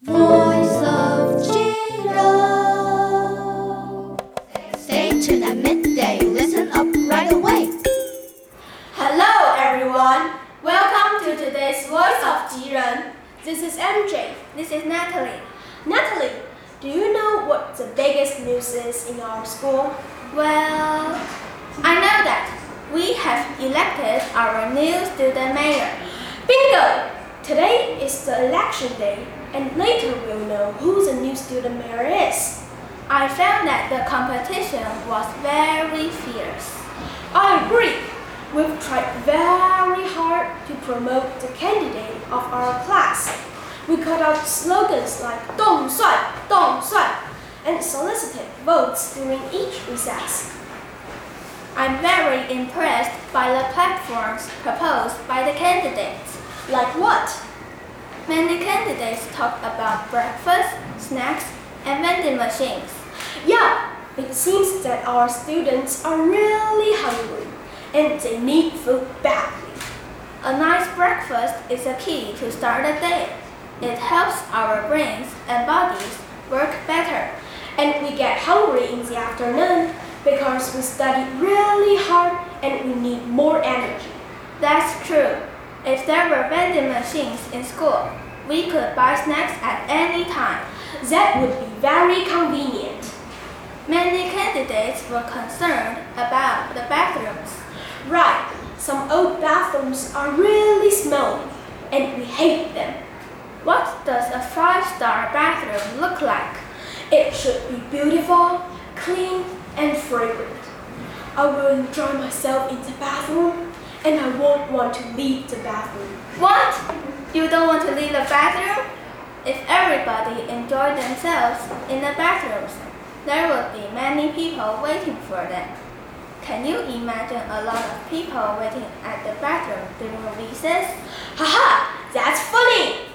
Voice of Jiren. Stay tuned at midday. Listen up right away. Hello, everyone. Welcome to today's Voice of Jiren. This is MJ. This is Natalie. Natalie, do you know what the biggest news is in our school? Well, I know that we have elected our new student mayor. Bingo! Today is the election day, and later we'll know who the new student mayor is. I found that the competition was very fierce. I agree. We've tried very hard to promote the candidate of our class. We cut out slogans like Dong Sui, Dong Sui, and solicited votes during each recess. I'm very impressed by the platforms proposed by the candidates. Like what? Many candidates talked about breakfast, snacks, and vending machines. Yeah, it seems that our students are really hungry and they need food badly. A nice breakfast is a key to start the day. It helps our brains and bodies work better. And we get hungry in the afternoon because we study really hard and we need more energy. That's true. If there were vending machines in school, we could buy snacks at any time. That would be very convenient. Many candidates were concerned about the bathrooms. Right, some old bathrooms are really smelly and we hate them. What does a five star bathroom look like? It should be beautiful, clean, and fragrant. I will enjoy myself in the bathroom and I won't want to leave the bathroom. What? You don't want to leave the bathroom? If everybody enjoyed themselves in the bathrooms, there would be many people waiting for them. Can you imagine a lot of people waiting at the bathroom during recess? Haha, that's funny!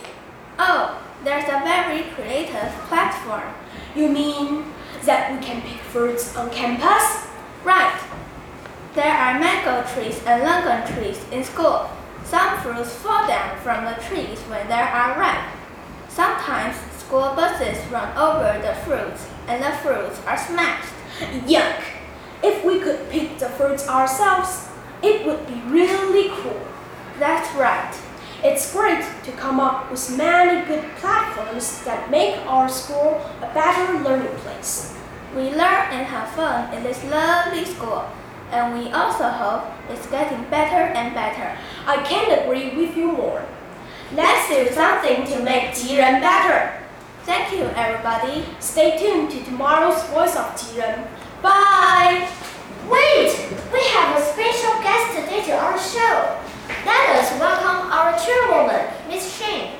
Oh, there's a very creative platform. You mean that we can pick fruits on campus? There are mango trees and longan trees in school. Some fruits fall down from the trees when they are ripe. Sometimes school buses run over the fruits and the fruits are smashed. Yuck! If we could pick the fruits ourselves, it would be really cool. That's right. It's great to come up with many good platforms that make our school a better learning place. We learn and have fun in this lovely school, and we also hope it's getting better and better. I can't agree with you more. Let's do something to make Jiren better. Thank you, everybody. Stay tuned to tomorrow's Voice of Jiren. Bye! Wait! We have a special guest today to our show. Let us welcome our chairwoman, Miss Shane.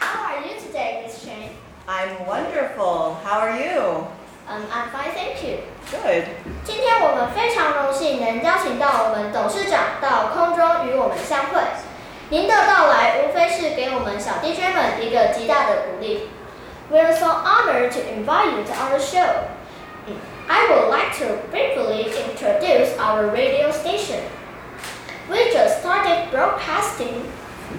How are you today, Miss Shane? I'm wonderful. How are you? Um, I'm fine, thank you. Good. 今天我们非常荣幸能邀请到我们董事长到空中与我们相会。您的到来无非是给我们小 DJ 们一个极大的鼓励。We are so honored to invite you to our show. I would like to briefly introduce our radio station. We just started broadcasting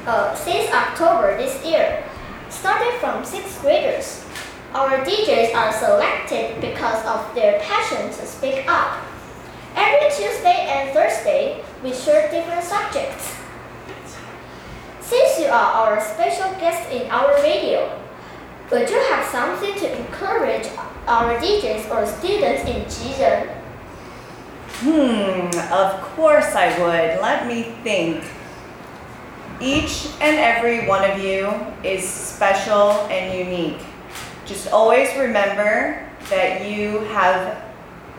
uh, since October this year, started from sixth graders. Our DJs are selected because of their passion to speak up. Every Tuesday and Thursday, we share different subjects. Since you are our special guest in our radio, would you have something to encourage our DJs or students in Jiren? Hmm, of course I would. Let me think. Each and every one of you is special and unique Just always remember that you have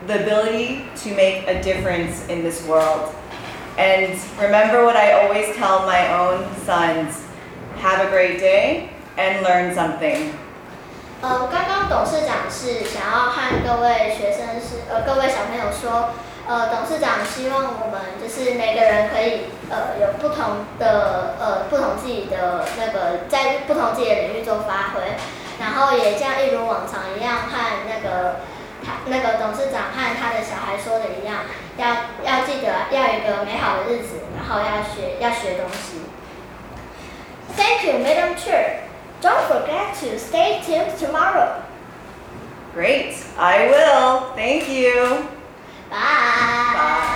the ability to make a difference in this world. And remember what I always tell my own sons have a great day and learn something. 呃，刚刚董事长是想要和各位学生是呃各位小朋友说，呃，董事长希望我们就是每个人可以呃有不同的呃不同自己的那个在不同自己的领域做发挥， 然后也像一如往常一样，和那个他那个董事长和他的小孩说的一样，要要记得要有一个美好的日子，然后要学要学东西。Thank you, Madam Chair. Don't forget to stay tuned tomorrow. Great, I will. Thank you. Bye. Bye.